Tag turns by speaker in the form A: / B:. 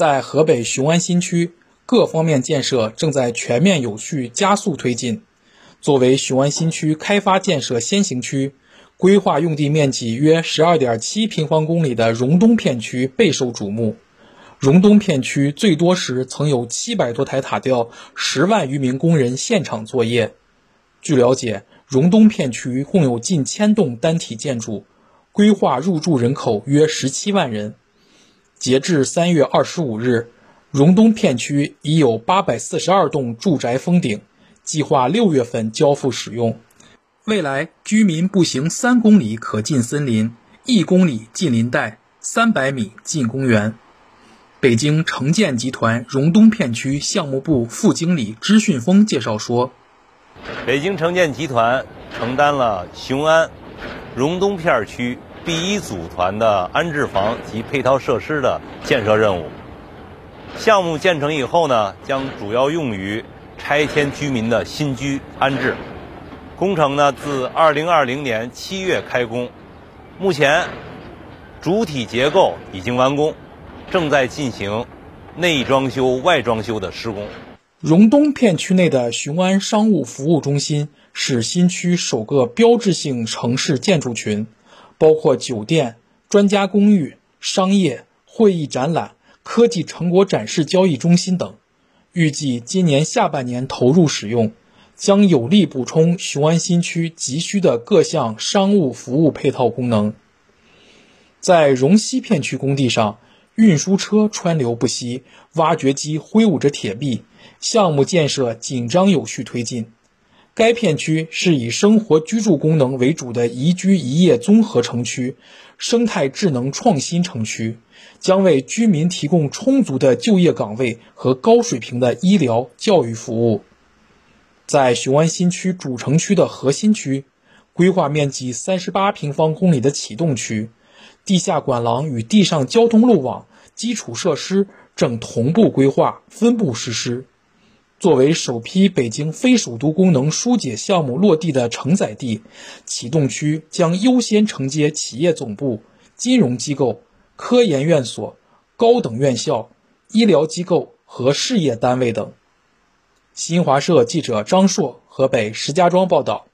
A: 在河北雄安新区，各方面建设正在全面有序加速推进。作为雄安新区开发建设先行区，规划用地面积约十二点七平方公里的荣东片区备受瞩目。荣东片区最多时曾有七百多台塔吊、十万余名工人现场作业。据了解，荣东片区共有近千栋单体建筑，规划入住人口约十七万人。截至三月二十五日，荣东片区已有八百四十二栋住宅封顶，计划六月份交付使用。未来，居民步行三公里可进森林，一公里进林带，三百米进公园。北京城建集团荣东片区项目部副经理支训峰介绍说：“
B: 北京城建集团承担了雄安荣东片区。”第一组团的安置房及配套设施的建设任务，项目建成以后呢，将主要用于拆迁居民的新居安置。工程呢，自2020年7月开工，目前主体结构已经完工，正在进行内装修、外装修的施工。
A: 荣东片区内的雄安商务服务中心是新区首个标志性城市建筑群。包括酒店、专家公寓、商业、会议展览、科技成果展示交易中心等，预计今年下半年投入使用，将有力补充雄安新区急需的各项商务服务配套功能。在荣西片区工地上，运输车川流不息，挖掘机挥舞着铁臂，项目建设紧张有序推进。该片区是以生活居住功能为主的宜居宜业综合城区、生态智能创新城区，将为居民提供充足的就业岗位和高水平的医疗教育服务。在雄安新区主城区的核心区，规划面积三十八平方公里的启动区，地下管廊与地上交通路网基础设施正同步规划、分步实施。作为首批北京非首都功能疏解项目落地的承载地，启动区将优先承接企业总部、金融机构、科研院所、高等院校、医疗机构和事业单位等。新华社记者张硕，河北石家庄报道。